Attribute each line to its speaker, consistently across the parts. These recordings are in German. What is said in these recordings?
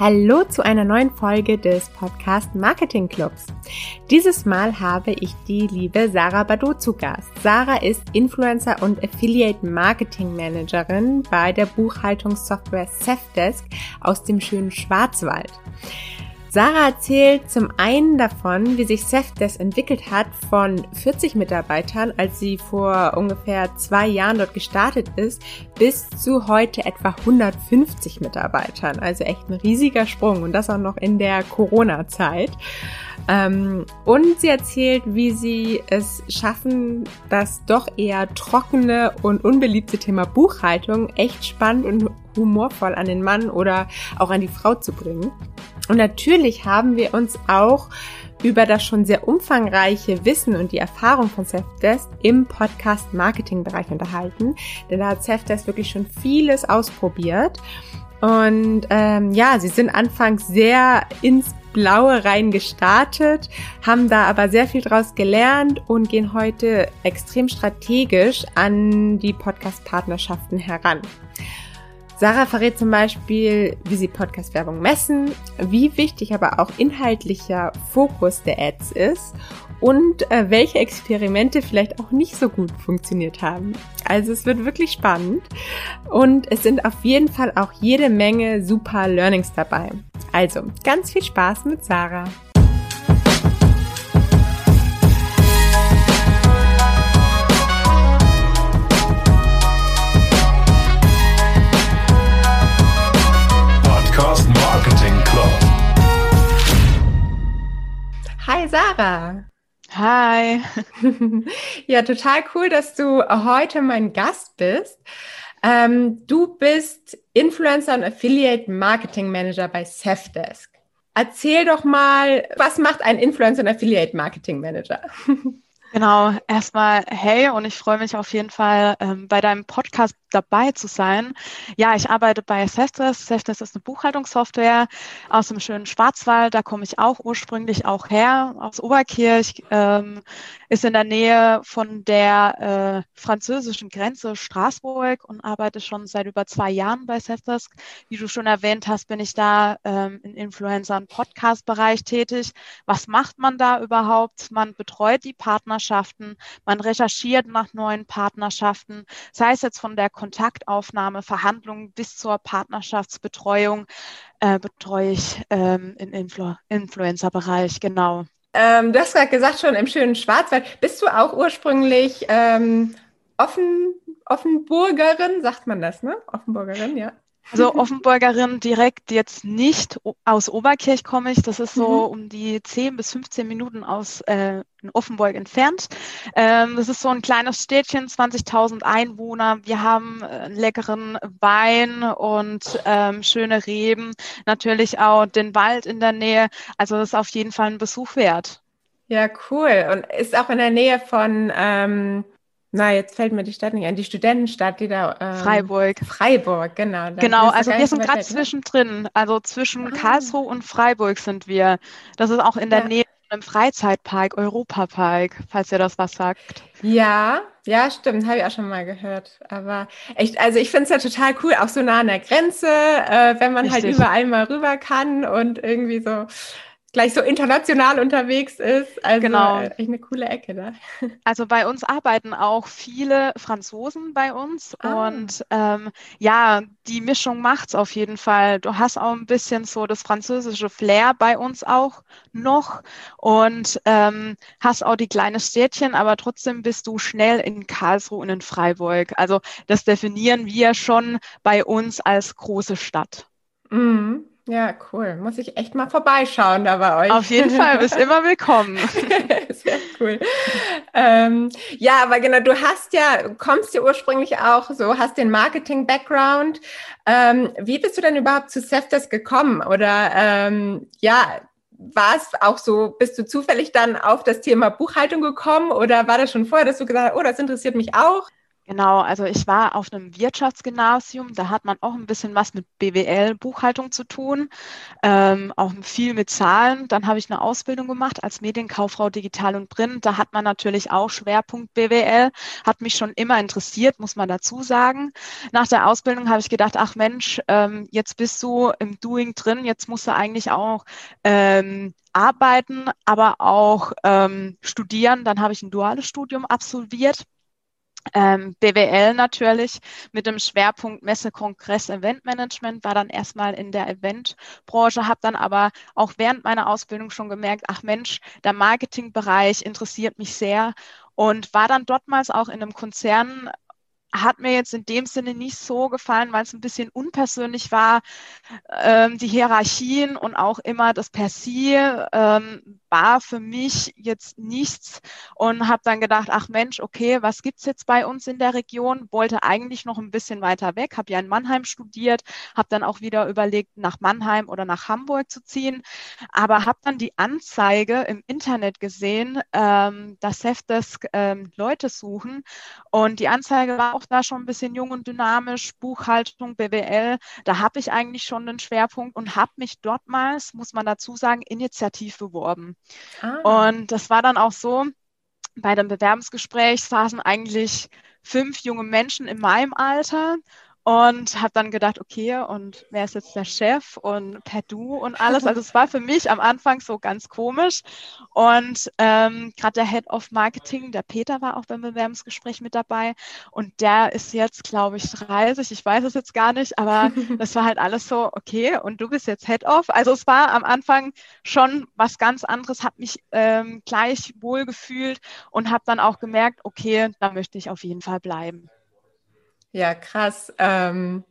Speaker 1: Hallo zu einer neuen Folge des Podcast Marketing Clubs. Dieses Mal habe ich die liebe Sarah Badu zu Gast. Sarah ist Influencer und Affiliate Marketing Managerin bei der Buchhaltungssoftware Safdesk aus dem schönen Schwarzwald. Sarah erzählt zum einen davon, wie sich Safdesk entwickelt hat von 40 Mitarbeitern, als sie vor ungefähr zwei Jahren dort gestartet ist, bis zu heute etwa 150 Mitarbeitern. Also echt ein riesiger Sprung und das auch noch in der Corona-Zeit. Ähm, und sie erzählt, wie sie es schaffen, das doch eher trockene und unbeliebte Thema Buchhaltung echt spannend und humorvoll an den Mann oder auch an die Frau zu bringen. Und natürlich haben wir uns auch über das schon sehr umfangreiche Wissen und die Erfahrung von Selfdesk im Podcast Marketing Bereich unterhalten, denn da hat Selfdesk wirklich schon vieles ausprobiert. Und ähm, ja, sie sind anfangs sehr ins Blaue rein gestartet, haben da aber sehr viel draus gelernt und gehen heute extrem strategisch an die Podcast-Partnerschaften heran. Sarah verrät zum Beispiel, wie sie Podcast-Werbung messen, wie wichtig aber auch inhaltlicher Fokus der Ads ist und äh, welche Experimente vielleicht auch nicht so gut funktioniert haben. Also es wird wirklich spannend und es sind auf jeden Fall auch jede Menge super Learnings dabei. Also ganz viel Spaß mit Sarah. Hi Sarah.
Speaker 2: Hi.
Speaker 1: ja, total cool, dass du heute mein Gast bist. Ähm, du bist Influencer und Affiliate Marketing Manager bei Safdesk. Erzähl doch mal, was macht ein Influencer und Affiliate Marketing Manager?
Speaker 2: Genau, erstmal hey und ich freue mich auf jeden Fall ähm, bei deinem Podcast dabei zu sein. Ja, ich arbeite bei Seftes. Seftes ist eine Buchhaltungssoftware aus dem schönen Schwarzwald. Da komme ich auch ursprünglich auch her, aus Oberkirch. Ähm, ist in der Nähe von der äh, französischen Grenze Straßburg und arbeite schon seit über zwei Jahren bei Seftes. Wie du schon erwähnt hast, bin ich da ähm, im Influencer- und Podcast-Bereich tätig. Was macht man da überhaupt? Man betreut die Partner Partnerschaften, man recherchiert nach neuen Partnerschaften, sei es jetzt von der Kontaktaufnahme, Verhandlungen bis zur Partnerschaftsbetreuung, äh, betreue ich ähm, im Influ Influencer-Bereich, genau.
Speaker 1: Ähm, du hast gerade gesagt, schon im schönen Schwarzwald. Bist du auch ursprünglich ähm, Offen, Offenburgerin, sagt man das, ne? Offenburgerin, ja.
Speaker 2: Also Offenburgerin direkt jetzt nicht. Aus Oberkirch komme ich. Das ist so mhm. um die 10 bis 15 Minuten aus äh, Offenburg entfernt. Ähm, das ist so ein kleines Städtchen, 20.000 Einwohner. Wir haben äh, leckeren Wein und ähm, schöne Reben. Natürlich auch den Wald in der Nähe. Also das ist auf jeden Fall ein Besuch wert.
Speaker 1: Ja, cool. Und ist auch in der Nähe von ähm, na, jetzt fällt mir die Stadt nicht ein. Die Studentenstadt, die da.
Speaker 2: Ähm, Freiburg.
Speaker 1: Freiburg, genau.
Speaker 2: genau, also wir sind gerade zwischendrin. Also zwischen ah. Karlsruhe und Freiburg sind wir. Das ist auch in der ja. Nähe im Freizeitpark, Europapark, falls ihr das was sagt.
Speaker 1: Ja, ja, stimmt, habe ich auch schon mal gehört. Aber echt, also ich finde es ja total cool, auch so nah an der Grenze, äh, wenn man halt Richtig. halt überall mal rüber kann und irgendwie so gleich so international unterwegs ist. Also genau. echt eine coole Ecke da.
Speaker 2: Also bei uns arbeiten auch viele Franzosen bei uns ah. und ähm, ja, die Mischung macht's auf jeden Fall. Du hast auch ein bisschen so das französische Flair bei uns auch noch und ähm, hast auch die kleine Städtchen, aber trotzdem bist du schnell in Karlsruhe und in Freiburg. Also das definieren wir schon bei uns als große Stadt.
Speaker 1: Mhm. Ja, cool. Muss ich echt mal vorbeischauen da bei euch.
Speaker 2: Auf jeden Fall, bist immer willkommen.
Speaker 1: Sehr cool. Ähm, ja, aber genau, du hast ja, kommst ja ursprünglich auch so, hast den Marketing-Background. Ähm, wie bist du denn überhaupt zu Seftes gekommen? Oder ähm, ja, war es auch so, bist du zufällig dann auf das Thema Buchhaltung gekommen oder war das schon vorher, dass du gesagt hast, oh, das interessiert mich auch?
Speaker 2: Genau, also ich war auf einem Wirtschaftsgymnasium, da hat man auch ein bisschen was mit BWL, Buchhaltung zu tun, ähm, auch viel mit Zahlen. Dann habe ich eine Ausbildung gemacht als Medienkauffrau Digital und Print. Da hat man natürlich auch Schwerpunkt BWL, hat mich schon immer interessiert, muss man dazu sagen. Nach der Ausbildung habe ich gedacht, ach Mensch, ähm, jetzt bist du im Doing drin, jetzt musst du eigentlich auch ähm, arbeiten, aber auch ähm, studieren. Dann habe ich ein duales Studium absolviert ähm, BWL natürlich mit dem Schwerpunkt Messe, Kongress, Eventmanagement, war dann erstmal in der Eventbranche, habe dann aber auch während meiner Ausbildung schon gemerkt, ach Mensch, der Marketingbereich interessiert mich sehr und war dann dortmals auch in einem Konzern hat mir jetzt in dem Sinne nicht so gefallen, weil es ein bisschen unpersönlich war. Ähm, die Hierarchien und auch immer das Per Sie ähm, war für mich jetzt nichts und habe dann gedacht, ach Mensch, okay, was gibt's jetzt bei uns in der Region? Wollte eigentlich noch ein bisschen weiter weg, habe ja in Mannheim studiert, habe dann auch wieder überlegt, nach Mannheim oder nach Hamburg zu ziehen, aber habe dann die Anzeige im Internet gesehen, ähm, dass Safdesk ähm, Leute suchen und die Anzeige war auch da schon ein bisschen jung und dynamisch, Buchhaltung, BWL, da habe ich eigentlich schon den Schwerpunkt und habe mich dortmals, muss man dazu sagen, initiativ beworben. Ah. Und das war dann auch so, bei dem Bewerbungsgespräch saßen eigentlich fünf junge Menschen in meinem Alter und habe dann gedacht, okay, und wer ist jetzt der Chef und per Du und alles. Also es war für mich am Anfang so ganz komisch. Und ähm, gerade der Head of Marketing, der Peter, war auch beim Bewerbungsgespräch mit dabei. Und der ist jetzt, glaube ich, 30. Ich weiß es jetzt gar nicht, aber das war halt alles so, okay, und du bist jetzt Head of. Also es war am Anfang schon was ganz anderes, habe mich ähm, gleich wohl gefühlt und habe dann auch gemerkt, okay, da möchte ich auf jeden Fall bleiben.
Speaker 1: Ja, krass. Ähm,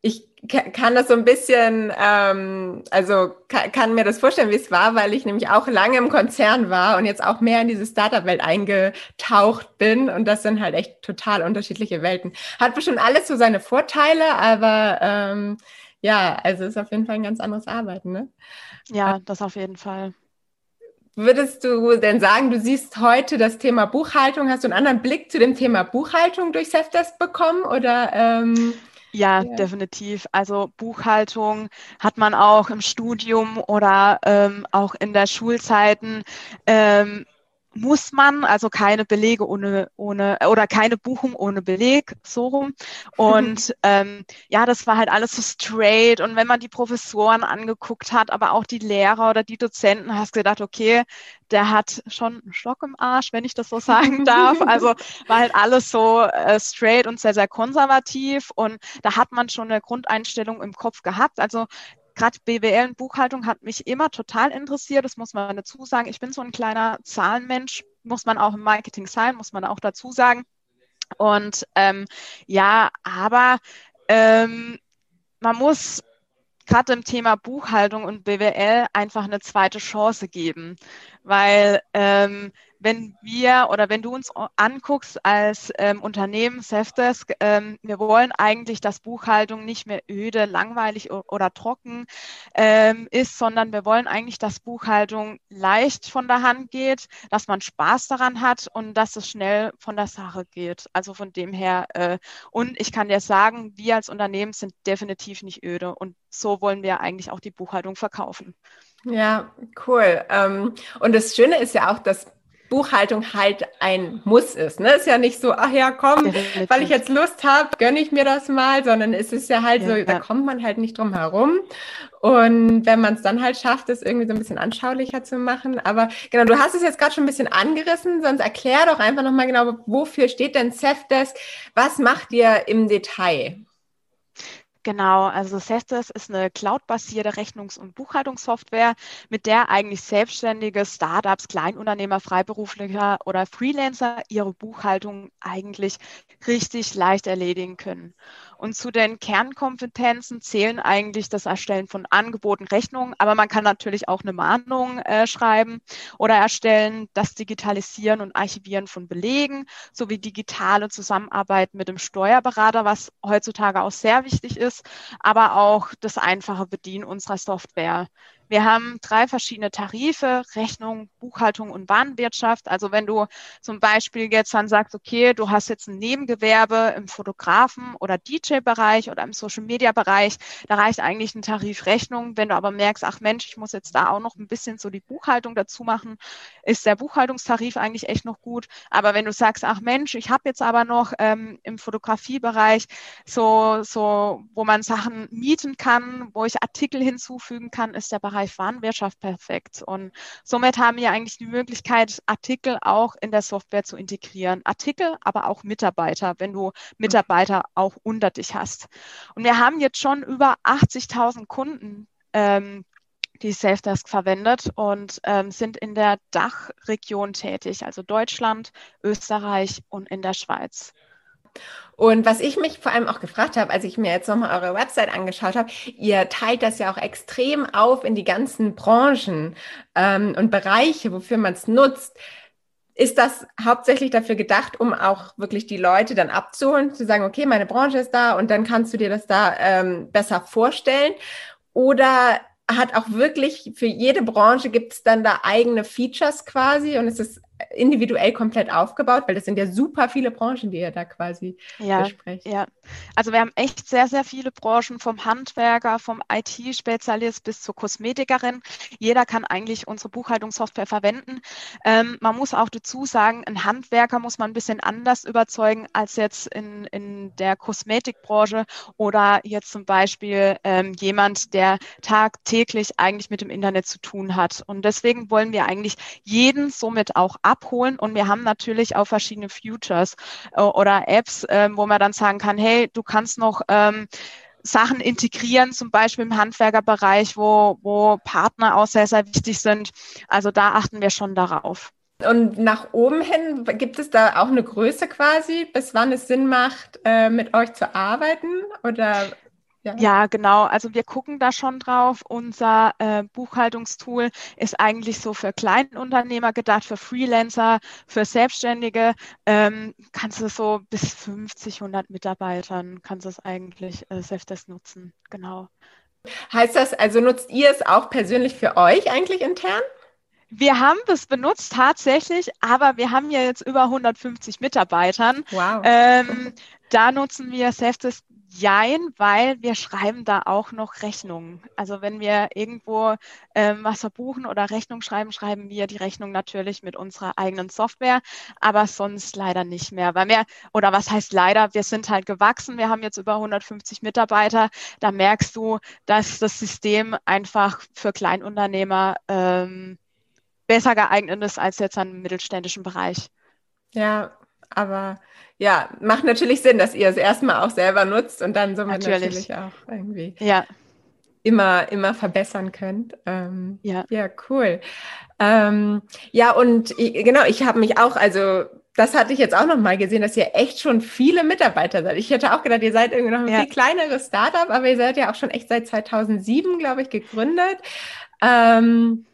Speaker 1: ich kann das so ein bisschen, ähm, also kann, kann, mir das vorstellen, wie es war, weil ich nämlich auch lange im Konzern war und jetzt auch mehr in diese Startup-Welt eingetaucht bin. Und das sind halt echt total unterschiedliche Welten. Hat bestimmt alles so seine Vorteile, aber ähm, ja, also ist auf jeden Fall ein ganz anderes Arbeiten, ne?
Speaker 2: Ja, das auf jeden Fall.
Speaker 1: Würdest du denn sagen, du siehst heute das Thema Buchhaltung, hast du einen anderen Blick zu dem Thema Buchhaltung durch Safdesk bekommen oder?
Speaker 2: Ähm, ja, ja, definitiv. Also Buchhaltung hat man auch im Studium oder ähm, auch in der Schulzeiten ähm, muss man, also keine Belege ohne, ohne oder keine Buchung ohne Beleg, so rum. Und ähm, ja, das war halt alles so straight. Und wenn man die Professoren angeguckt hat, aber auch die Lehrer oder die Dozenten, hast du gedacht, okay, der hat schon einen Stock im Arsch, wenn ich das so sagen darf. Also war halt alles so äh, straight und sehr, sehr konservativ. Und da hat man schon eine Grundeinstellung im Kopf gehabt. Also gerade BWL und Buchhaltung hat mich immer total interessiert. Das muss man dazu sagen. Ich bin so ein kleiner Zahlenmensch, muss man auch im Marketing sein, muss man auch dazu sagen. Und ähm, ja, aber ähm, man muss gerade im Thema Buchhaltung und BWL einfach eine zweite Chance geben, weil ähm, wenn wir oder wenn du uns anguckst als ähm, Unternehmen, Safdesk, ähm, wir wollen eigentlich, dass Buchhaltung nicht mehr öde, langweilig oder trocken ähm, ist, sondern wir wollen eigentlich, dass Buchhaltung leicht von der Hand geht, dass man Spaß daran hat und dass es schnell von der Sache geht. Also von dem her, äh, und ich kann dir sagen, wir als Unternehmen sind definitiv nicht öde und so wollen wir eigentlich auch die Buchhaltung verkaufen.
Speaker 1: Ja, cool. Ähm, und das Schöne ist ja auch, dass Buchhaltung halt ein Muss ist. Ne? Ist ja nicht so, ach ja, komm, weil ich jetzt Lust habe, gönne ich mir das mal, sondern es ist ja halt ja, so, ja. da kommt man halt nicht drum herum. Und wenn man es dann halt schafft, es irgendwie so ein bisschen anschaulicher zu machen. Aber genau, du hast es jetzt gerade schon ein bisschen angerissen, sonst erklär doch einfach nochmal genau, wofür steht denn Cefdesk? Was macht ihr im Detail?
Speaker 2: Genau, also Sestes ist eine cloudbasierte Rechnungs- und Buchhaltungssoftware, mit der eigentlich selbstständige Startups, Kleinunternehmer, Freiberufler oder Freelancer ihre Buchhaltung eigentlich richtig leicht erledigen können. Und zu den Kernkompetenzen zählen eigentlich das Erstellen von Angeboten, Rechnungen, aber man kann natürlich auch eine Mahnung äh, schreiben oder erstellen, das Digitalisieren und Archivieren von Belegen sowie digitale Zusammenarbeit mit dem Steuerberater, was heutzutage auch sehr wichtig ist, aber auch das einfache Bedienen unserer Software. Wir haben drei verschiedene Tarife, Rechnung, Buchhaltung und Warenwirtschaft. Also wenn du zum Beispiel jetzt dann sagst, okay, du hast jetzt ein Nebengewerbe im Fotografen- oder DJ-Bereich oder im Social-Media-Bereich, da reicht eigentlich ein Tarif Rechnung. Wenn du aber merkst, ach Mensch, ich muss jetzt da auch noch ein bisschen so die Buchhaltung dazu machen, ist der Buchhaltungstarif eigentlich echt noch gut. Aber wenn du sagst, ach Mensch, ich habe jetzt aber noch ähm, im Fotografiebereich so, so, wo man Sachen mieten kann, wo ich Artikel hinzufügen kann, ist der Bereich Warenwirtschaft perfekt. Und somit haben wir eigentlich die Möglichkeit, Artikel auch in der Software zu integrieren. Artikel, aber auch Mitarbeiter, wenn du Mitarbeiter auch unter dich hast. Und wir haben jetzt schon über 80.000 Kunden, ähm, die Safdesk verwendet und ähm, sind in der Dachregion tätig, also Deutschland, Österreich und in der Schweiz.
Speaker 1: Und was ich mich vor allem auch gefragt habe, als ich mir jetzt nochmal eure Website angeschaut habe, ihr teilt das ja auch extrem auf in die ganzen Branchen ähm, und Bereiche, wofür man es nutzt. Ist das hauptsächlich dafür gedacht, um auch wirklich die Leute dann abzuholen, zu sagen, okay, meine Branche ist da und dann kannst du dir das da ähm, besser vorstellen? Oder hat auch wirklich für jede Branche gibt es dann da eigene Features quasi und es ist individuell komplett aufgebaut, weil das sind ja super viele Branchen, die ihr da quasi
Speaker 2: ja, besprecht. Ja, also wir haben echt sehr, sehr viele Branchen, vom Handwerker, vom IT-Spezialist bis zur Kosmetikerin. Jeder kann eigentlich unsere Buchhaltungssoftware verwenden. Ähm, man muss auch dazu sagen, ein Handwerker muss man ein bisschen anders überzeugen als jetzt in, in der Kosmetikbranche oder jetzt zum Beispiel ähm, jemand, der tagtäglich eigentlich mit dem Internet zu tun hat. Und deswegen wollen wir eigentlich jeden somit auch abholen. Und wir haben natürlich auch verschiedene Futures äh, oder Apps, äh, wo man dann sagen kann, hey, du kannst noch ähm, Sachen integrieren, zum Beispiel im Handwerkerbereich, wo, wo Partner auch sehr, sehr wichtig sind. Also da achten wir schon darauf.
Speaker 1: Und nach oben hin, gibt es da auch eine Größe quasi, bis wann es Sinn macht, äh, mit euch zu arbeiten? Oder
Speaker 2: ja. ja, genau. Also wir gucken da schon drauf. Unser äh, Buchhaltungstool ist eigentlich so für Kleinunternehmer gedacht, für Freelancer, für Selbstständige. Ähm, kannst du so bis 50, 100 Mitarbeitern kannst du es eigentlich äh, selbst nutzen. Genau.
Speaker 1: Heißt das, also nutzt ihr es auch persönlich für euch eigentlich intern?
Speaker 2: Wir haben das benutzt tatsächlich, aber wir haben ja jetzt über 150 Mitarbeitern. Wow. Ähm, da nutzen wir Selfdesk Jein, weil wir schreiben da auch noch Rechnungen. Also wenn wir irgendwo ähm, was verbuchen oder Rechnung schreiben, schreiben wir die Rechnung natürlich mit unserer eigenen Software, aber sonst leider nicht mehr. Weil wir, oder was heißt leider, wir sind halt gewachsen, wir haben jetzt über 150 Mitarbeiter. Da merkst du, dass das System einfach für Kleinunternehmer ähm, besser geeignet ist als jetzt im mittelständischen Bereich.
Speaker 1: Ja, aber ja, macht natürlich Sinn, dass ihr es erstmal auch selber nutzt und dann somit natürlich, natürlich auch irgendwie ja. immer, immer verbessern könnt. Ähm, ja. ja, cool. Ähm, ja, und genau, ich habe mich auch, also das hatte ich jetzt auch noch mal gesehen, dass ihr echt schon viele Mitarbeiter seid. Ich hätte auch gedacht, ihr seid irgendwie noch ein ja. viel kleineres Startup, aber ihr seid ja auch schon echt seit 2007, glaube ich, gegründet. Ähm,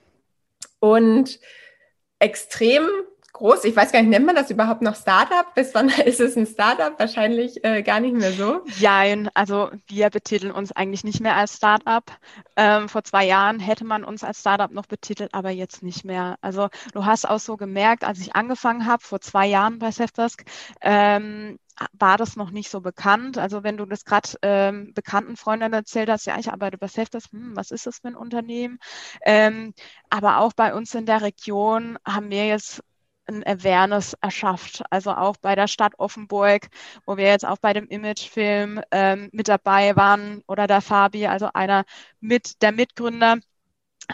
Speaker 1: und extrem groß. Ich weiß gar nicht, nennt man das überhaupt noch Startup? Bis wann ist es ein Startup? Wahrscheinlich äh, gar nicht mehr so.
Speaker 2: Nein, also wir betiteln uns eigentlich nicht mehr als Startup. Ähm, vor zwei Jahren hätte man uns als Startup noch betitelt, aber jetzt nicht mehr. Also du hast auch so gemerkt, als ich angefangen habe, vor zwei Jahren bei Safdesk, ähm, war das noch nicht so bekannt. Also wenn du das gerade ähm, bekannten Freunden erzählt hast, ja, ich arbeite bei Safdesk, hm, was ist das für ein Unternehmen? Ähm, aber auch bei uns in der Region haben wir jetzt ein Awareness erschafft. Also auch bei der Stadt Offenburg, wo wir jetzt auch bei dem Imagefilm ähm, mit dabei waren oder der Fabi, also einer mit der Mitgründer.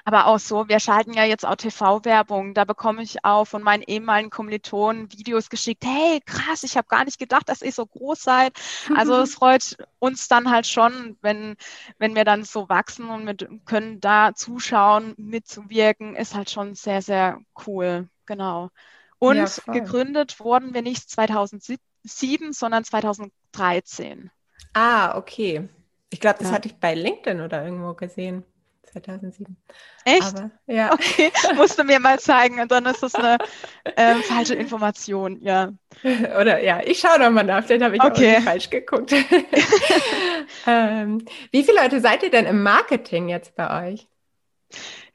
Speaker 2: Aber auch so, wir schalten ja jetzt auch TV-Werbung. Da bekomme ich auch von meinen ehemaligen Kommilitonen Videos geschickt. Hey, krass, ich habe gar nicht gedacht, dass ihr so groß seid. Also es freut uns dann halt schon, wenn, wenn wir dann so wachsen und mit, können da zuschauen, mitzuwirken, ist halt schon sehr, sehr cool. Genau. Und ja, gegründet wurden wir nicht 2007, sondern 2013.
Speaker 1: Ah, okay. Ich glaube, das ja. hatte ich bei LinkedIn oder irgendwo gesehen. 2007.
Speaker 2: Echt? Aber, ja. Okay, musst du mir mal zeigen und dann ist das eine äh, falsche Information, ja.
Speaker 1: Oder ja, ich schaue nochmal nach, vielleicht habe ich okay. auch falsch geguckt. ähm, wie viele Leute seid ihr denn im Marketing jetzt bei euch?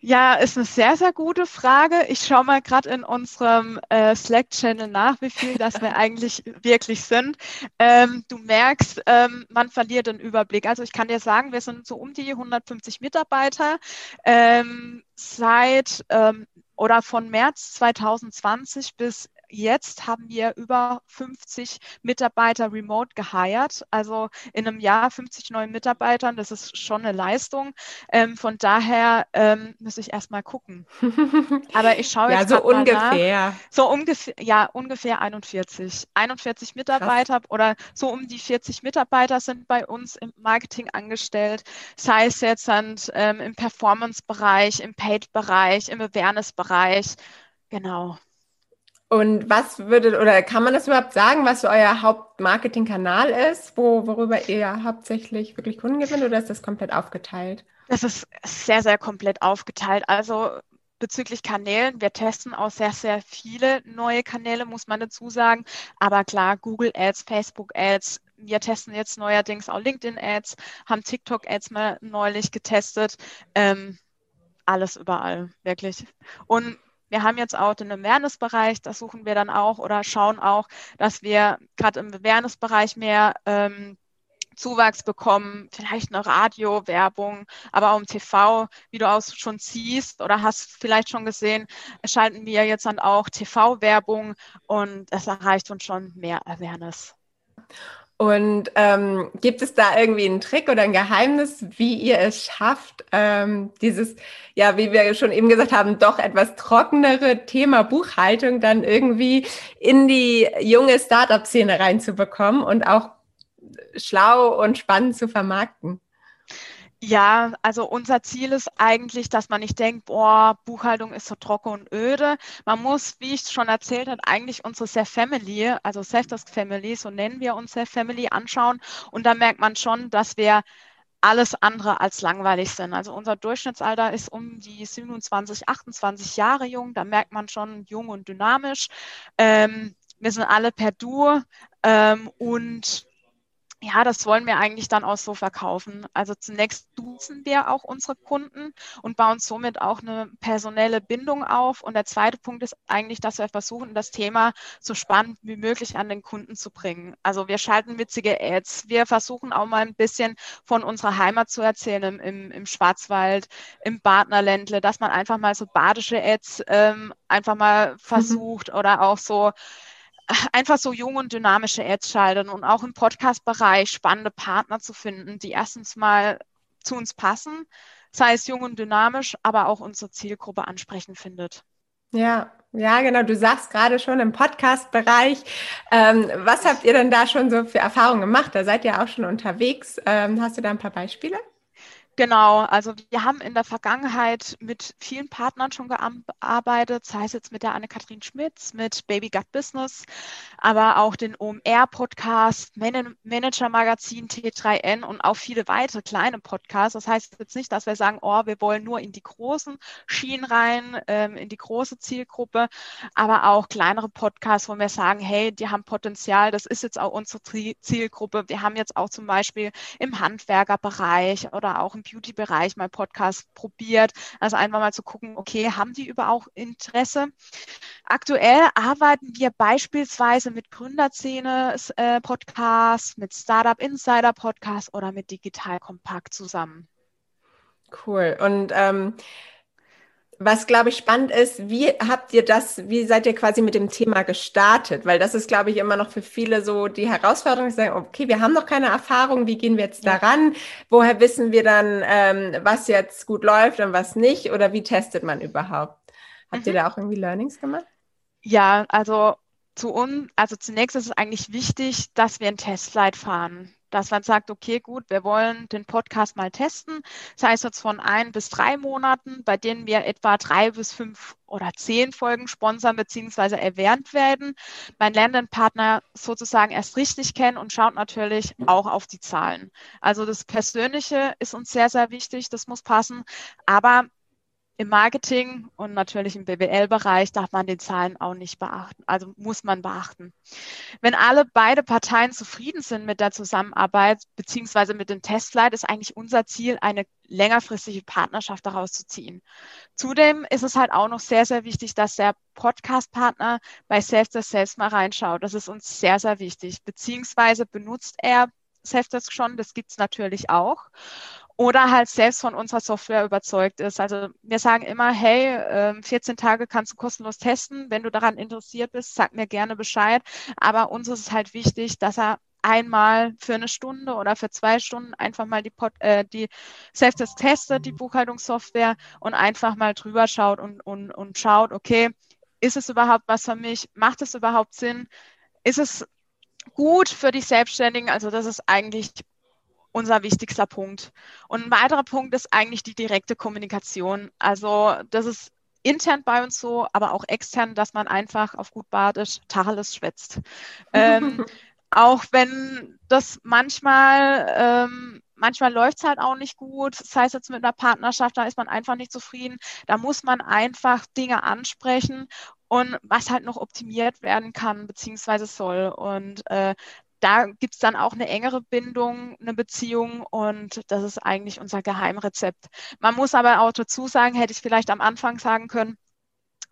Speaker 2: Ja, ist eine sehr, sehr gute Frage. Ich schaue mal gerade in unserem äh, Slack-Channel nach, wie viel das wir eigentlich wirklich sind. Ähm, du merkst, ähm, man verliert den Überblick. Also ich kann dir sagen, wir sind so um die 150 Mitarbeiter. Ähm, seit ähm, oder von März 2020 bis jetzt haben wir über 50 Mitarbeiter remote geheiert. Also in einem Jahr 50 neue Mitarbeitern, das ist schon eine Leistung. Ähm, von daher ähm, muss ich erstmal gucken. Aber ich schaue jetzt
Speaker 1: ja, so ungefähr.
Speaker 2: So ungefähr, ja, ungefähr 41. 41 Mitarbeiter Krass. oder so um die 40 Mitarbeiter sind bei uns im Marketing angestellt. Sei es jetzt sind, ähm, im Performance-Bereich, im Paid-Bereich, im Awareness-Bereich. Genau.
Speaker 1: Und was würde, oder kann man das überhaupt sagen, was so euer Hauptmarketingkanal ist, wo, worüber ihr hauptsächlich wirklich Kunden gewinnt oder ist das komplett aufgeteilt?
Speaker 2: Das ist sehr, sehr komplett aufgeteilt. Also bezüglich Kanälen, wir testen auch sehr, sehr viele neue Kanäle, muss man dazu sagen. Aber klar, Google Ads, Facebook Ads, wir testen jetzt neuerdings auch LinkedIn Ads, haben TikTok Ads mal neulich getestet. Ähm, alles überall, wirklich. Und wir haben jetzt auch den Awareness-Bereich, da suchen wir dann auch oder schauen auch, dass wir gerade im Awareness-Bereich mehr ähm, Zuwachs bekommen, vielleicht eine Radio-Werbung, aber auch im TV, wie du auch schon siehst oder hast vielleicht schon gesehen, schalten wir jetzt dann auch TV-Werbung und das erreicht uns schon mehr Awareness.
Speaker 1: Und ähm, gibt es da irgendwie einen Trick oder ein Geheimnis, wie ihr es schafft, ähm, dieses, ja, wie wir schon eben gesagt haben, doch etwas trockenere Thema Buchhaltung dann irgendwie in die junge Startup-Szene reinzubekommen und auch schlau und spannend zu vermarkten?
Speaker 2: Ja, also unser Ziel ist eigentlich, dass man nicht denkt, boah, Buchhaltung ist so trocken und öde. Man muss, wie ich schon erzählt habe, eigentlich unsere Self Family, also Selfdesk Family, so nennen wir uns Self Family, anschauen. Und da merkt man schon, dass wir alles andere als langweilig sind. Also unser Durchschnittsalter ist um die 27, 28 Jahre jung. Da merkt man schon jung und dynamisch. Ähm, wir sind alle per Du ähm, und ja, das wollen wir eigentlich dann auch so verkaufen. Also zunächst duzen wir auch unsere Kunden und bauen somit auch eine personelle Bindung auf. Und der zweite Punkt ist eigentlich, dass wir versuchen, das Thema so spannend wie möglich an den Kunden zu bringen. Also wir schalten witzige Ads. Wir versuchen auch mal ein bisschen von unserer Heimat zu erzählen im, im Schwarzwald, im Partnerländle, dass man einfach mal so badische Ads ähm, einfach mal mhm. versucht mhm. oder auch so einfach so jung und dynamische Ads schalten und auch im Podcast-Bereich spannende Partner zu finden, die erstens mal zu uns passen, sei es jung und dynamisch, aber auch unsere Zielgruppe ansprechend findet.
Speaker 1: Ja, ja, genau. Du sagst gerade schon im Podcast-Bereich. Ähm, was habt ihr denn da schon so für Erfahrungen gemacht? Da seid ihr auch schon unterwegs. Ähm, hast du da ein paar Beispiele?
Speaker 2: Genau, also wir haben in der Vergangenheit mit vielen Partnern schon gearbeitet, sei es jetzt mit der Anne-Kathrin Schmitz, mit Baby Gut Business, aber auch den OMR-Podcast, Man Manager-Magazin T3N und auch viele weitere kleine Podcasts. Das heißt jetzt nicht, dass wir sagen, oh, wir wollen nur in die großen Schienen rein, ähm, in die große Zielgruppe, aber auch kleinere Podcasts, wo wir sagen, hey, die haben Potenzial, das ist jetzt auch unsere Zielgruppe. Wir haben jetzt auch zum Beispiel im Handwerkerbereich oder auch im Beauty-Bereich mal Podcast probiert. Also einfach mal zu gucken, okay, haben die überhaupt Interesse? Aktuell arbeiten wir beispielsweise mit Gründerszene-Podcasts, äh, mit Startup Insider Podcast oder mit Digital Kompakt zusammen.
Speaker 1: Cool. Und ähm, was, glaube ich, spannend ist, wie habt ihr das, wie seid ihr quasi mit dem Thema gestartet? Weil das ist, glaube ich, immer noch für viele so die Herausforderung, zu sagen, okay, wir haben noch keine Erfahrung, wie gehen wir jetzt daran? Woher wissen wir dann, ähm, was jetzt gut läuft und was nicht? Oder wie testet man überhaupt? Habt mhm. ihr da auch irgendwie Learnings gemacht?
Speaker 2: Ja, also zu uns, also zunächst ist es eigentlich wichtig, dass wir ein Testflight fahren dass man sagt, okay, gut, wir wollen den Podcast mal testen. Das heißt jetzt von ein bis drei Monaten, bei denen wir etwa drei bis fünf oder zehn Folgen sponsern bzw. erwähnt werden. Mein Lernpartner sozusagen erst richtig kennen und schaut natürlich auch auf die Zahlen. Also das Persönliche ist uns sehr, sehr wichtig, das muss passen. Aber im Marketing und natürlich im BWL-Bereich darf man die Zahlen auch nicht beachten, also muss man beachten. Wenn alle beide Parteien zufrieden sind mit der Zusammenarbeit beziehungsweise mit dem Testflight, ist eigentlich unser Ziel, eine längerfristige Partnerschaft daraus zu ziehen. Zudem ist es halt auch noch sehr, sehr wichtig, dass der Podcast-Partner bei Self-Test selbst mal reinschaut. Das ist uns sehr, sehr wichtig. Beziehungsweise benutzt er Self-Test schon, das gibt es natürlich auch oder halt selbst von unserer Software überzeugt ist. Also wir sagen immer, hey, 14 ähm, Tage kannst du kostenlos testen. Wenn du daran interessiert bist, sag mir gerne Bescheid. Aber uns ist es halt wichtig, dass er einmal für eine Stunde oder für zwei Stunden einfach mal die, Pod, äh, die Self-Test testet, die Buchhaltungssoftware und einfach mal drüber schaut und, und, und schaut, okay, ist es überhaupt was für mich? Macht es überhaupt Sinn? Ist es gut für die Selbstständigen? Also das ist eigentlich unser wichtigster Punkt. Und ein weiterer Punkt ist eigentlich die direkte Kommunikation. Also das ist intern bei uns so, aber auch extern, dass man einfach auf gut Badisch Tacheles schwätzt. ähm, auch wenn das manchmal, ähm, manchmal läuft es halt auch nicht gut, das heißt jetzt mit einer Partnerschaft, da ist man einfach nicht zufrieden. Da muss man einfach Dinge ansprechen und was halt noch optimiert werden kann, beziehungsweise soll. Und äh, da gibt es dann auch eine engere Bindung, eine Beziehung und das ist eigentlich unser Geheimrezept. Man muss aber auch dazu sagen, hätte ich vielleicht am Anfang sagen können,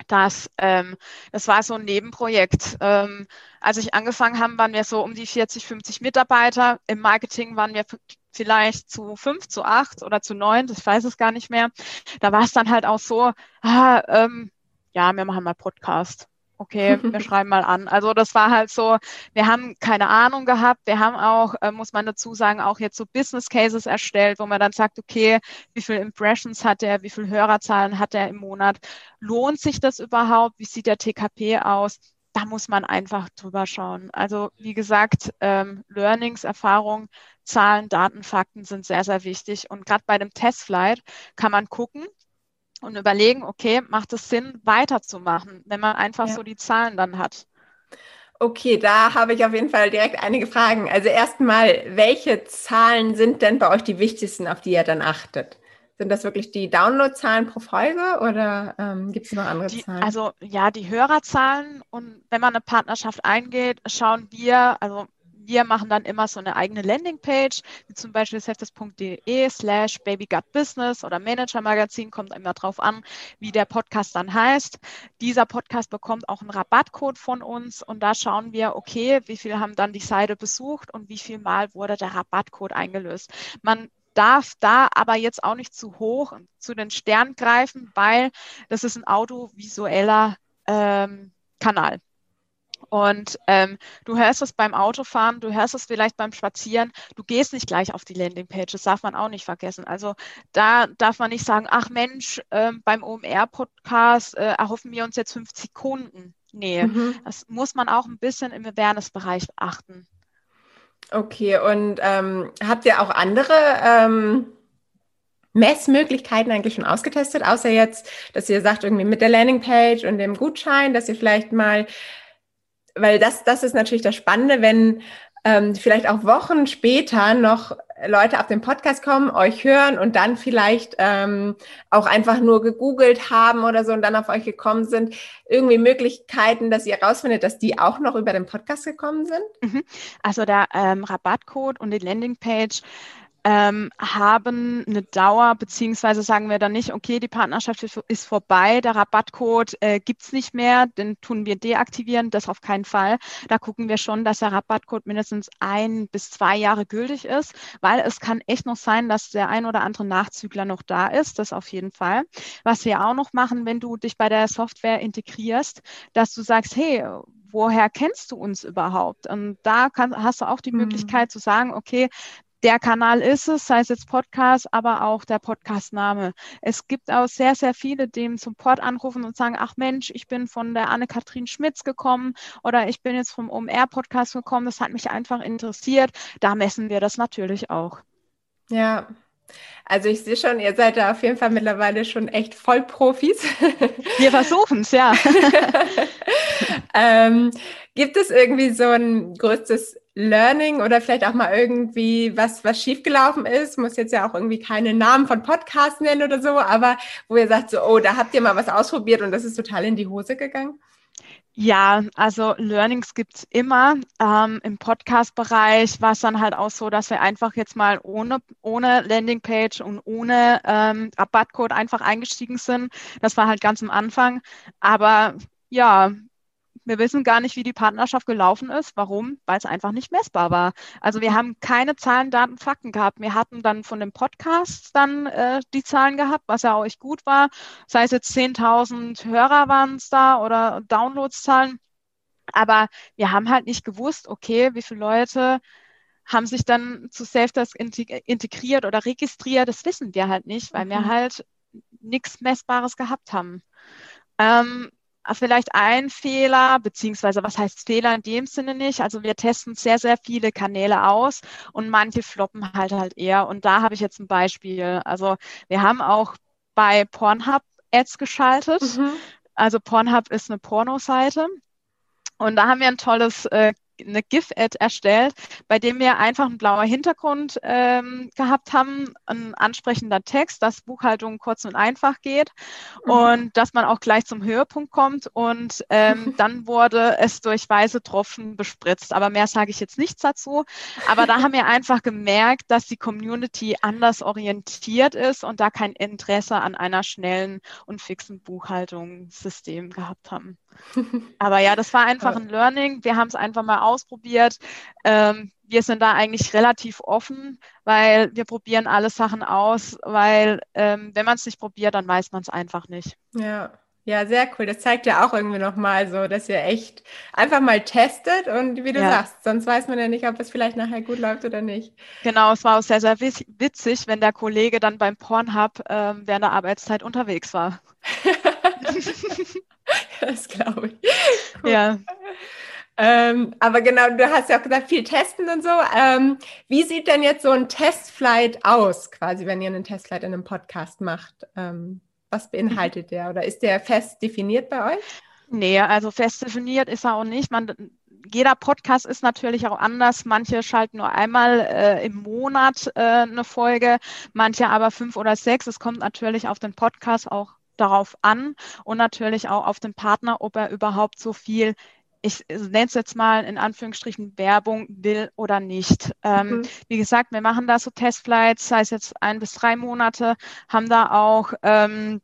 Speaker 2: dass ähm, das war so ein Nebenprojekt. Ähm, als ich angefangen habe, waren wir so um die 40, 50 Mitarbeiter. Im Marketing waren wir vielleicht zu fünf, zu acht oder zu neun, ich weiß es gar nicht mehr. Da war es dann halt auch so, ah, ähm, ja, wir machen mal Podcast okay, wir schreiben mal an. Also das war halt so, wir haben keine Ahnung gehabt. Wir haben auch, äh, muss man dazu sagen, auch jetzt so Business Cases erstellt, wo man dann sagt, okay, wie viele Impressions hat er, wie viele Hörerzahlen hat er im Monat? Lohnt sich das überhaupt? Wie sieht der TKP aus? Da muss man einfach drüber schauen. Also wie gesagt, ähm, Learnings, Erfahrung, Zahlen, Daten, Fakten sind sehr, sehr wichtig. Und gerade bei dem Testflight kann man gucken, und überlegen, okay, macht es Sinn, weiterzumachen, wenn man einfach ja. so die Zahlen dann hat?
Speaker 1: Okay, da habe ich auf jeden Fall direkt einige Fragen. Also erstmal, welche Zahlen sind denn bei euch die wichtigsten, auf die ihr dann achtet? Sind das wirklich die Downloadzahlen pro Folge oder ähm, gibt es noch andere
Speaker 2: die,
Speaker 1: Zahlen?
Speaker 2: Also ja, die Hörerzahlen und wenn man eine Partnerschaft eingeht, schauen wir, also wir machen dann immer so eine eigene Landingpage, wie zum Beispiel saftes.de slash babygutbusiness oder Manager Magazin, kommt immer drauf an, wie der Podcast dann heißt. Dieser Podcast bekommt auch einen Rabattcode von uns und da schauen wir, okay, wie viele haben dann die Seite besucht und wie viel Mal wurde der Rabattcode eingelöst. Man darf da aber jetzt auch nicht zu hoch zu den Sternen greifen, weil das ist ein audiovisueller ähm, Kanal. Und ähm, du hörst es beim Autofahren, du hörst es vielleicht beim Spazieren, du gehst nicht gleich auf die Landingpage, das darf man auch nicht vergessen. Also da darf man nicht sagen, ach Mensch, äh, beim OMR-Podcast äh, erhoffen wir uns jetzt fünf Sekunden. Nee, mhm. das muss man auch ein bisschen im Awareness-Bereich beachten.
Speaker 1: Okay, und ähm, habt ihr auch andere ähm, Messmöglichkeiten eigentlich schon ausgetestet, außer jetzt, dass ihr sagt, irgendwie mit der Landingpage und dem Gutschein, dass ihr vielleicht mal weil das, das ist natürlich das Spannende, wenn ähm, vielleicht auch Wochen später noch Leute auf den Podcast kommen, euch hören und dann vielleicht ähm, auch einfach nur gegoogelt haben oder so und dann auf euch gekommen sind. Irgendwie Möglichkeiten, dass ihr herausfindet, dass die auch noch über den Podcast gekommen sind?
Speaker 2: Mhm. Also der ähm, Rabattcode und die Landingpage ähm, haben eine Dauer, beziehungsweise sagen wir dann nicht, okay, die Partnerschaft ist vorbei, der Rabattcode äh, es nicht mehr, den tun wir deaktivieren, das auf keinen Fall. Da gucken wir schon, dass der Rabattcode mindestens ein bis zwei Jahre gültig ist, weil es kann echt noch sein, dass der ein oder andere Nachzügler noch da ist, das auf jeden Fall. Was wir auch noch machen, wenn du dich bei der Software integrierst, dass du sagst, hey, woher kennst du uns überhaupt? Und da kann, hast du auch die mhm. Möglichkeit zu sagen, okay, der Kanal ist es, sei es jetzt Podcast, aber auch der Podcastname. Es gibt auch sehr, sehr viele, die im Support anrufen und sagen, ach Mensch, ich bin von der Anne-Kathrin Schmitz gekommen oder ich bin jetzt vom OMR-Podcast gekommen, das hat mich einfach interessiert. Da messen wir das natürlich auch.
Speaker 1: Ja, Also ich sehe schon, ihr seid da auf jeden Fall mittlerweile schon echt voll Profis.
Speaker 2: Wir versuchen es, ja.
Speaker 1: ähm, gibt es irgendwie so ein größtes Learning oder vielleicht auch mal irgendwie was, was schiefgelaufen ist? Muss jetzt ja auch irgendwie keine Namen von Podcasts nennen oder so, aber wo ihr sagt so, oh, da habt ihr mal was ausprobiert und das ist total in die Hose gegangen?
Speaker 2: Ja, also Learnings gibt's immer. Ähm, Im Podcast-Bereich war es dann halt auch so, dass wir einfach jetzt mal ohne, ohne Landingpage und ohne ähm, Rabattcode einfach eingestiegen sind. Das war halt ganz am Anfang. Aber ja, wir wissen gar nicht, wie die Partnerschaft gelaufen ist. Warum? Weil es einfach nicht messbar war. Also wir haben keine Zahlen, Daten, Fakten gehabt. Wir hatten dann von dem Podcast dann äh, die Zahlen gehabt, was ja auch echt gut war. Sei es jetzt 10.000 Hörer waren es da oder Downloadszahlen. Aber wir haben halt nicht gewusst, okay, wie viele Leute haben sich dann zu Safedesk integriert oder registriert. Das wissen wir halt nicht, weil mhm. wir halt nichts Messbares gehabt haben. Ähm, Vielleicht ein Fehler, beziehungsweise was heißt Fehler in dem Sinne nicht? Also wir testen sehr, sehr viele Kanäle aus und manche floppen halt halt eher. Und da habe ich jetzt ein Beispiel. Also wir haben auch bei Pornhub Ads geschaltet. Mhm. Also Pornhub ist eine Pornoseite. Und da haben wir ein tolles äh, eine GIF-Ad erstellt, bei dem wir einfach ein blauer Hintergrund ähm, gehabt haben, ein ansprechender Text, dass Buchhaltung kurz und einfach geht mhm. und dass man auch gleich zum Höhepunkt kommt. Und ähm, dann wurde es durch weiße Tropfen bespritzt. Aber mehr sage ich jetzt nichts dazu. Aber da haben wir einfach gemerkt, dass die Community anders orientiert ist und da kein Interesse an einer schnellen und fixen Buchhaltungssystem gehabt haben. Aber ja, das war einfach ein Learning. Wir haben es einfach mal ausprobiert. Ähm, wir sind da eigentlich relativ offen, weil wir probieren alle Sachen aus, weil ähm, wenn man es nicht probiert, dann weiß man es einfach nicht.
Speaker 1: Ja. Ja, sehr cool. Das zeigt ja auch irgendwie nochmal so, dass ihr echt einfach mal testet und wie du ja. sagst, sonst weiß man ja nicht, ob es vielleicht nachher gut läuft oder nicht.
Speaker 2: Genau, es war auch sehr, sehr witzig, wenn der Kollege dann beim Pornhub ähm, während der Arbeitszeit unterwegs war.
Speaker 1: das glaube ich. Cool. Ja. Ähm, aber genau, du hast ja auch gesagt, viel testen und so. Ähm, wie sieht denn jetzt so ein Testflight aus, quasi, wenn ihr einen Testflight in einem Podcast macht? Ähm, was beinhaltet der oder ist der fest definiert bei euch?
Speaker 2: Nee, also fest definiert ist er auch nicht. Man, jeder Podcast ist natürlich auch anders. Manche schalten nur einmal äh, im Monat äh, eine Folge, manche aber fünf oder sechs. Es kommt natürlich auf den Podcast auch darauf an und natürlich auch auf den Partner, ob er überhaupt so viel ich nenne es jetzt mal in Anführungsstrichen Werbung will oder nicht. Ähm, mhm. Wie gesagt, wir machen da so Testflights, sei es jetzt ein bis drei Monate, haben da auch ähm,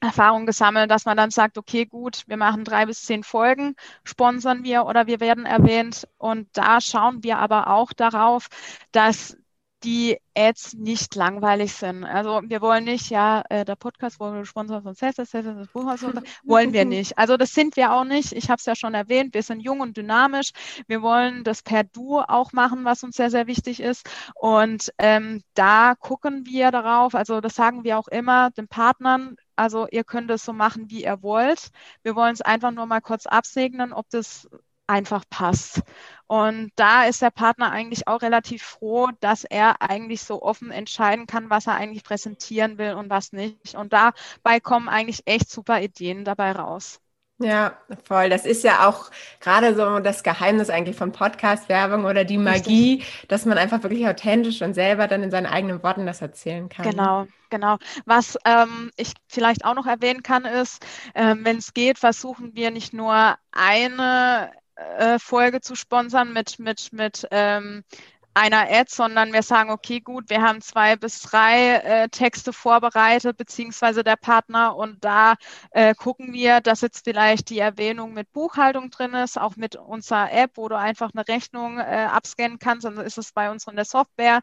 Speaker 2: Erfahrung gesammelt, dass man dann sagt, okay, gut, wir machen drei bis zehn Folgen, sponsern wir oder wir werden erwähnt. Und da schauen wir aber auch darauf, dass die Ads nicht langweilig sind. Also wir wollen nicht, ja, äh, der Podcast wurde gesponsert von Sales, Sales, das Buchhaus, wollen wir nicht. Also das sind wir auch nicht. Ich habe es ja schon erwähnt, wir sind jung und dynamisch. Wir wollen das per Du auch machen, was uns sehr, sehr wichtig ist. Und ähm, da gucken wir darauf, also das sagen wir auch immer den Partnern, also ihr könnt es so machen, wie ihr wollt. Wir wollen es einfach nur mal kurz absegnen, ob das einfach passt. Und da ist der Partner eigentlich auch relativ froh, dass er eigentlich so offen entscheiden kann, was er eigentlich präsentieren will und was nicht. Und dabei kommen eigentlich echt super Ideen dabei raus.
Speaker 1: Ja, voll. Das ist ja auch gerade so das Geheimnis eigentlich von Podcast-Werbung oder die Magie, Richtig. dass man einfach wirklich authentisch und selber dann in seinen eigenen Worten das erzählen kann.
Speaker 2: Genau, genau. Was ähm, ich vielleicht auch noch erwähnen kann, ist, ähm, wenn es geht, versuchen wir nicht nur eine äh, Folge zu sponsern mit, mit, mit ähm, einer Ad, sondern wir sagen, okay, gut, wir haben zwei bis drei äh, Texte vorbereitet, beziehungsweise der Partner und da äh, gucken wir, dass jetzt vielleicht die Erwähnung mit Buchhaltung drin ist, auch mit unserer App, wo du einfach eine Rechnung äh, abscannen kannst, dann ist es bei uns in der Software.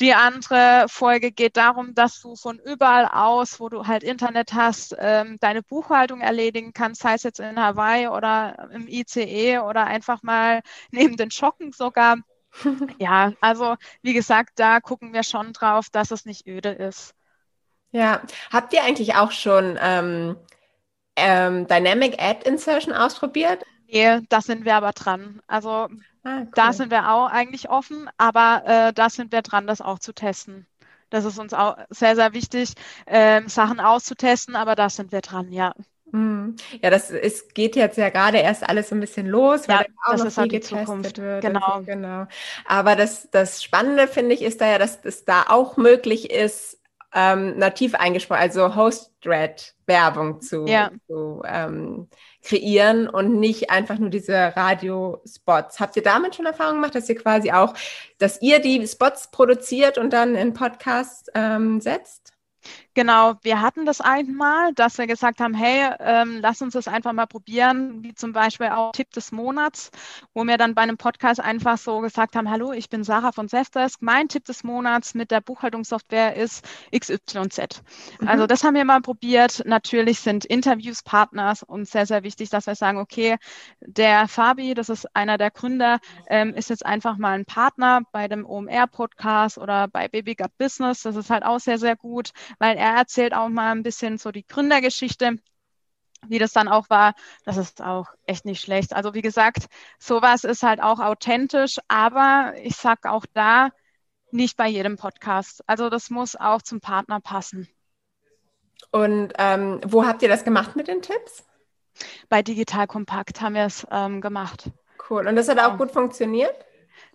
Speaker 2: Die andere Folge geht darum, dass du von überall aus, wo du halt Internet hast, ähm, deine Buchhaltung erledigen kannst, sei es jetzt in Hawaii oder im ICE oder einfach mal neben den Schocken sogar. ja, also wie gesagt, da gucken wir schon drauf, dass es nicht öde ist.
Speaker 1: Ja, habt ihr eigentlich auch schon ähm, ähm, Dynamic Ad Insertion ausprobiert?
Speaker 2: Nee, da sind wir aber dran. Also ah, cool. da sind wir auch eigentlich offen, aber äh, da sind wir dran, das auch zu testen. Das ist uns auch sehr, sehr wichtig, äh, Sachen auszutesten, aber da sind wir dran, ja.
Speaker 1: Mhm. Ja, das ist, geht jetzt ja gerade erst alles so ein bisschen los,
Speaker 2: weil ja, auch das noch ist halt die Zukunft.
Speaker 1: Wird genau. So, genau. Aber das, das Spannende finde ich ist da ja, dass es da auch möglich ist, ähm, nativ eingesprochen, also Host-Thread-Werbung zu, ja. zu ähm, kreieren und nicht einfach nur diese Radiospots. Habt ihr damit schon Erfahrung gemacht, dass ihr quasi auch, dass ihr die Spots produziert und dann in Podcasts ähm, setzt?
Speaker 2: Genau, wir hatten das einmal, dass wir gesagt haben, hey, ähm, lass uns das einfach mal probieren, wie zum Beispiel auch Tipp des Monats, wo wir dann bei einem Podcast einfach so gesagt haben, hallo, ich bin Sarah von Zefdesk, mein Tipp des Monats mit der Buchhaltungssoftware ist XYZ. Mhm. Also das haben wir mal probiert. Natürlich sind Interviews Partners und sehr, sehr wichtig, dass wir sagen, okay, der Fabi, das ist einer der Gründer, ähm, ist jetzt einfach mal ein Partner bei dem OMR-Podcast oder bei Baby Gut Business. Das ist halt auch sehr, sehr gut, weil er erzählt auch mal ein bisschen so die Gründergeschichte wie das dann auch war, das ist auch echt nicht schlecht. Also wie gesagt, sowas ist halt auch authentisch, aber ich sag auch da nicht bei jedem Podcast. Also das muss auch zum Partner passen.
Speaker 1: Und ähm, wo habt ihr das gemacht mit den Tipps?
Speaker 2: Bei Digital Kompakt haben wir es ähm, gemacht.
Speaker 1: Cool. Und das hat auch gut funktioniert?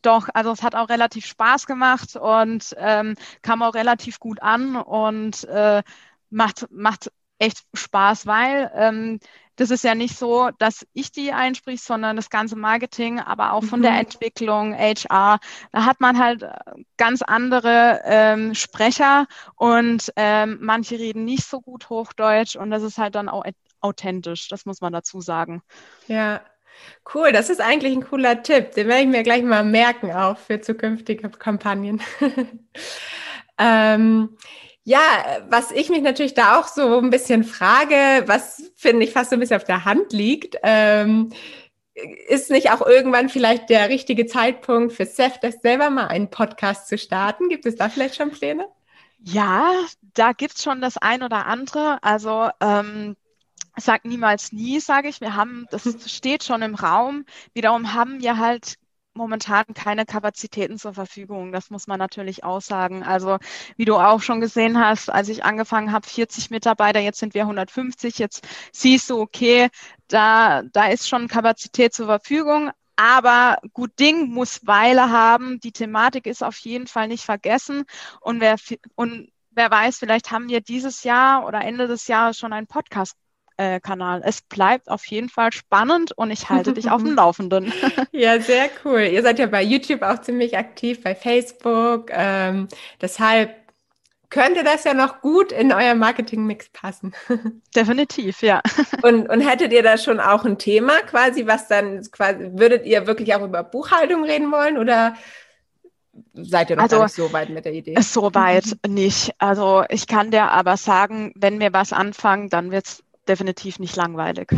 Speaker 2: Doch, also es hat auch relativ Spaß gemacht und ähm, kam auch relativ gut an und äh, macht, macht echt Spaß, weil ähm, das ist ja nicht so, dass ich die einsprich, sondern das ganze Marketing, aber auch von mhm. der Entwicklung, HR, da hat man halt äh, ganz andere ähm, Sprecher und ähm, manche reden nicht so gut Hochdeutsch und das ist halt dann auch authentisch, das muss man dazu sagen.
Speaker 1: Ja, Cool, das ist eigentlich ein cooler Tipp. Den werde ich mir gleich mal merken, auch für zukünftige Kampagnen. ähm, ja, was ich mich natürlich da auch so ein bisschen frage, was finde ich fast so ein bisschen auf der Hand liegt, ähm, ist nicht auch irgendwann vielleicht der richtige Zeitpunkt für Seth, das selber mal einen Podcast zu starten? Gibt es da vielleicht schon Pläne?
Speaker 2: Ja, da gibt es schon das ein oder andere. Also ähm, sag niemals nie, sage ich. Wir haben, das steht schon im Raum. Wiederum haben wir halt momentan keine Kapazitäten zur Verfügung. Das muss man natürlich auch sagen. Also wie du auch schon gesehen hast, als ich angefangen habe, 40 Mitarbeiter, jetzt sind wir 150. Jetzt siehst du, okay, da, da ist schon Kapazität zur Verfügung. Aber gut Ding muss Weile haben. Die Thematik ist auf jeden Fall nicht vergessen. Und wer, und wer weiß, vielleicht haben wir dieses Jahr oder Ende des Jahres schon einen Podcast Kanal. Es bleibt auf jeden Fall spannend und ich halte dich auf dem Laufenden.
Speaker 1: ja, sehr cool. Ihr seid ja bei YouTube auch ziemlich aktiv, bei Facebook. Ähm, deshalb könnte das ja noch gut in euer Marketingmix passen.
Speaker 2: Definitiv, ja.
Speaker 1: Und, und hättet ihr da schon auch ein Thema quasi, was dann quasi, würdet ihr wirklich auch über Buchhaltung reden wollen oder seid ihr noch also, nicht so weit mit der Idee?
Speaker 2: So weit nicht. Also ich kann dir aber sagen, wenn wir was anfangen, dann wird es definitiv nicht langweilig.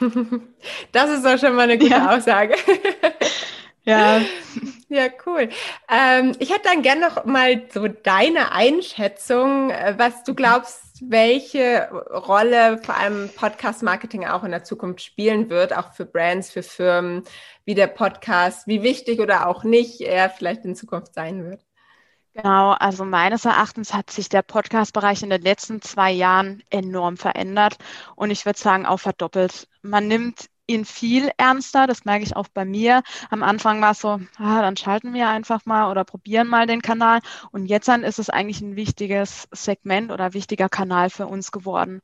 Speaker 1: Das ist doch schon mal eine gute ja. Aussage. Ja. Ja, cool. Ähm, ich hätte dann gerne noch mal so deine Einschätzung, äh, was du glaubst, welche Rolle vor allem Podcast-Marketing auch in der Zukunft spielen wird, auch für Brands, für Firmen, wie der Podcast, wie wichtig oder auch nicht er vielleicht in Zukunft sein wird.
Speaker 2: Genau, also meines Erachtens hat sich der Podcast-Bereich in den letzten zwei Jahren enorm verändert und ich würde sagen auch verdoppelt. Man nimmt ihn viel ernster, das merke ich auch bei mir. Am Anfang war es so, ah, dann schalten wir einfach mal oder probieren mal den Kanal und jetzt dann ist es eigentlich ein wichtiges Segment oder wichtiger Kanal für uns geworden.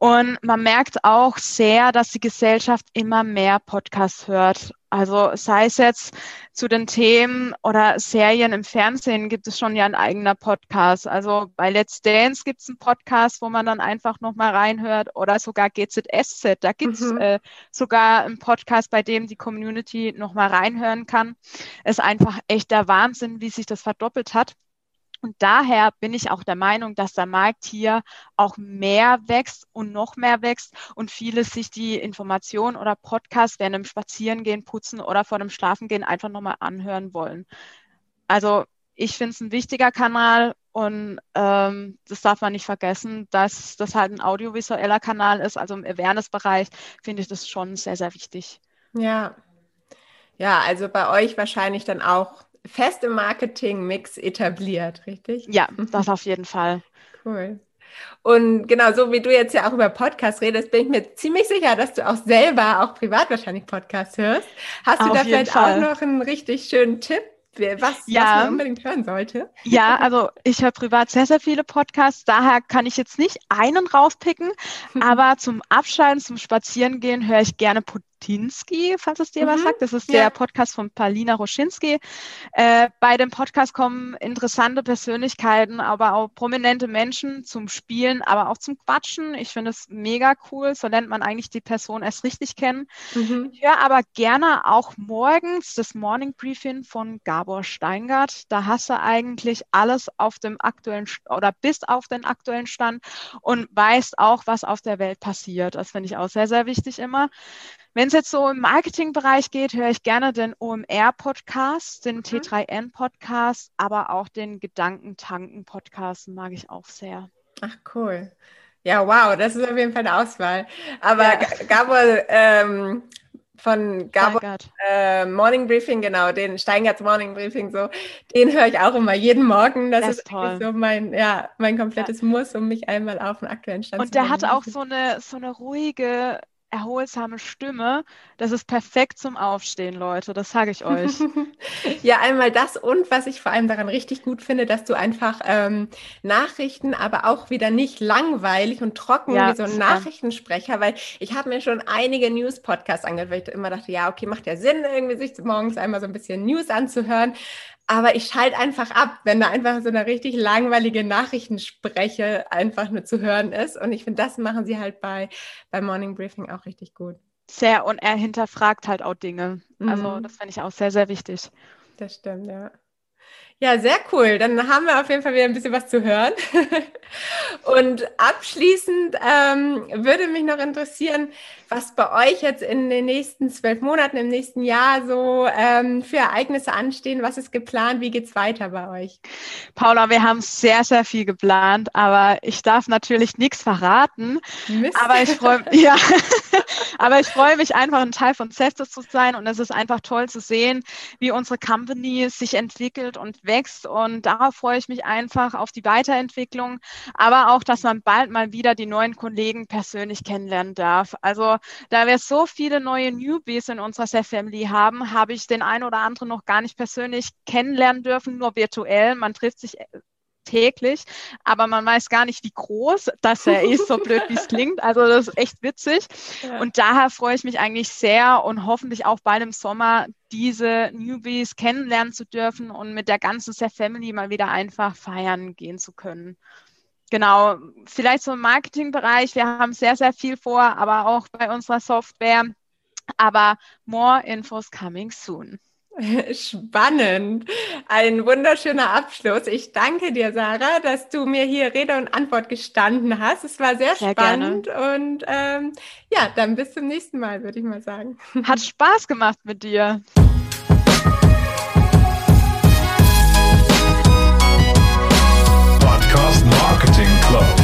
Speaker 2: Und man merkt auch sehr, dass die Gesellschaft immer mehr Podcasts hört also sei es jetzt zu den Themen oder Serien im Fernsehen gibt es schon ja ein eigener Podcast. Also bei Let's Dance gibt es einen Podcast, wo man dann einfach nochmal reinhört oder sogar GZSZ. Da gibt es mhm. äh, sogar einen Podcast, bei dem die Community nochmal reinhören kann. Es ist einfach echt der Wahnsinn, wie sich das verdoppelt hat. Und daher bin ich auch der Meinung, dass der Markt hier auch mehr wächst und noch mehr wächst und viele sich die Informationen oder Podcasts während dem Spazierengehen, Putzen oder vor dem Schlafengehen einfach nochmal anhören wollen. Also ich finde es ein wichtiger Kanal und ähm, das darf man nicht vergessen, dass das halt ein audiovisueller Kanal ist. Also im Awareness-Bereich finde ich das schon sehr, sehr wichtig.
Speaker 1: Ja. Ja, also bei euch wahrscheinlich dann auch fest im Marketing-Mix etabliert, richtig?
Speaker 2: Ja, das auf jeden Fall.
Speaker 1: Cool. Und genau, so wie du jetzt ja auch über Podcasts redest, bin ich mir ziemlich sicher, dass du auch selber, auch privat wahrscheinlich Podcasts hörst. Hast du Auf da vielleicht Fall. auch noch einen richtig schönen Tipp, was, ja. was man unbedingt hören sollte?
Speaker 2: Ja, also ich höre privat sehr, sehr viele Podcasts, daher kann ich jetzt nicht einen rauspicken, aber zum Abschalten, zum Spazierengehen höre ich gerne Roschinski, falls es dir mhm. was sagt. Das ist ja. der Podcast von Palina Roschinski. Äh, bei dem Podcast kommen interessante Persönlichkeiten, aber auch prominente Menschen zum Spielen, aber auch zum Quatschen. Ich finde es mega cool. So lernt man eigentlich die Person erst richtig kennen. Mhm. Ich höre aber gerne auch morgens das Morning Briefing von Gabor Steingart. Da hast du eigentlich alles auf dem aktuellen oder bis auf den aktuellen Stand und weißt auch, was auf der Welt passiert. Das finde ich auch sehr, sehr wichtig immer. Wenn es jetzt so im Marketingbereich geht, höre ich gerne den OMR-Podcast, den mhm. T3N-Podcast, aber auch den Gedankentanken-Podcast mag ich auch sehr.
Speaker 1: Ach, cool. Ja, wow, das ist auf jeden Fall eine Auswahl. Aber ja. Gabor, ähm, von Gabor äh, Morning Briefing, genau, den Steingarts Morning Briefing, so, den höre ich auch immer jeden Morgen. Das, das ist toll. so mein, ja, mein komplettes ja. Muss, um mich einmal auf den aktuellen Stand
Speaker 2: Und zu bringen. Und der hat auch so eine, so eine ruhige, erholsame Stimme. Das ist perfekt zum Aufstehen, Leute. Das sage ich euch.
Speaker 1: ja, einmal das und was ich vor allem daran richtig gut finde, dass du einfach ähm, Nachrichten, aber auch wieder nicht langweilig und trocken ja, wie so ein Nachrichtensprecher, weil ich habe mir schon einige News-Podcasts angehört, weil ich immer dachte, ja, okay, macht ja Sinn, irgendwie sich morgens einmal so ein bisschen News anzuhören. Aber ich schalte einfach ab, wenn da einfach so eine richtig langweilige Nachrichtenspreche einfach nur zu hören ist. Und ich finde, das machen sie halt bei, bei Morning Briefing auch richtig gut.
Speaker 2: Sehr, und er hinterfragt halt auch Dinge. Also mhm. das finde ich auch sehr, sehr wichtig.
Speaker 1: Das stimmt, ja. Ja, sehr cool. Dann haben wir auf jeden Fall wieder ein bisschen was zu hören. Und abschließend ähm, würde mich noch interessieren, was bei euch jetzt in den nächsten zwölf Monaten, im nächsten Jahr so ähm, für Ereignisse anstehen. Was ist geplant? Wie geht's weiter bei euch?
Speaker 2: Paula, wir haben sehr, sehr viel geplant, aber ich darf natürlich nichts verraten. Mist. Aber ich freue ja, aber ich freue mich einfach, ein Teil von Seftes zu sein und es ist einfach toll zu sehen, wie unsere Company sich entwickelt und wächst. Und darauf freue ich mich einfach auf die Weiterentwicklung, aber auch, dass man bald mal wieder die neuen Kollegen persönlich kennenlernen darf. Also da wir so viele neue Newbies in unserer Self Family haben, habe ich den einen oder anderen noch gar nicht persönlich kennenlernen dürfen, nur virtuell. Man trifft sich äh, täglich, aber man weiß gar nicht, wie groß das er ist, so blöd wie es klingt. Also das ist echt witzig. Ja. Und daher freue ich mich eigentlich sehr und hoffentlich auch bald im Sommer diese Newbies kennenlernen zu dürfen und mit der ganzen Set Family mal wieder einfach feiern gehen zu können genau, vielleicht so im Marketingbereich. Wir haben sehr, sehr viel vor, aber auch bei unserer Software. Aber more infos coming soon.
Speaker 1: Spannend. Ein wunderschöner Abschluss. Ich danke dir, Sarah, dass du mir hier Rede und Antwort gestanden hast. Es war sehr, sehr spannend gerne. und ähm, ja, dann bis zum nächsten Mal, würde ich mal sagen.
Speaker 2: Hat Spaß gemacht mit dir. Podcast Mark. flow.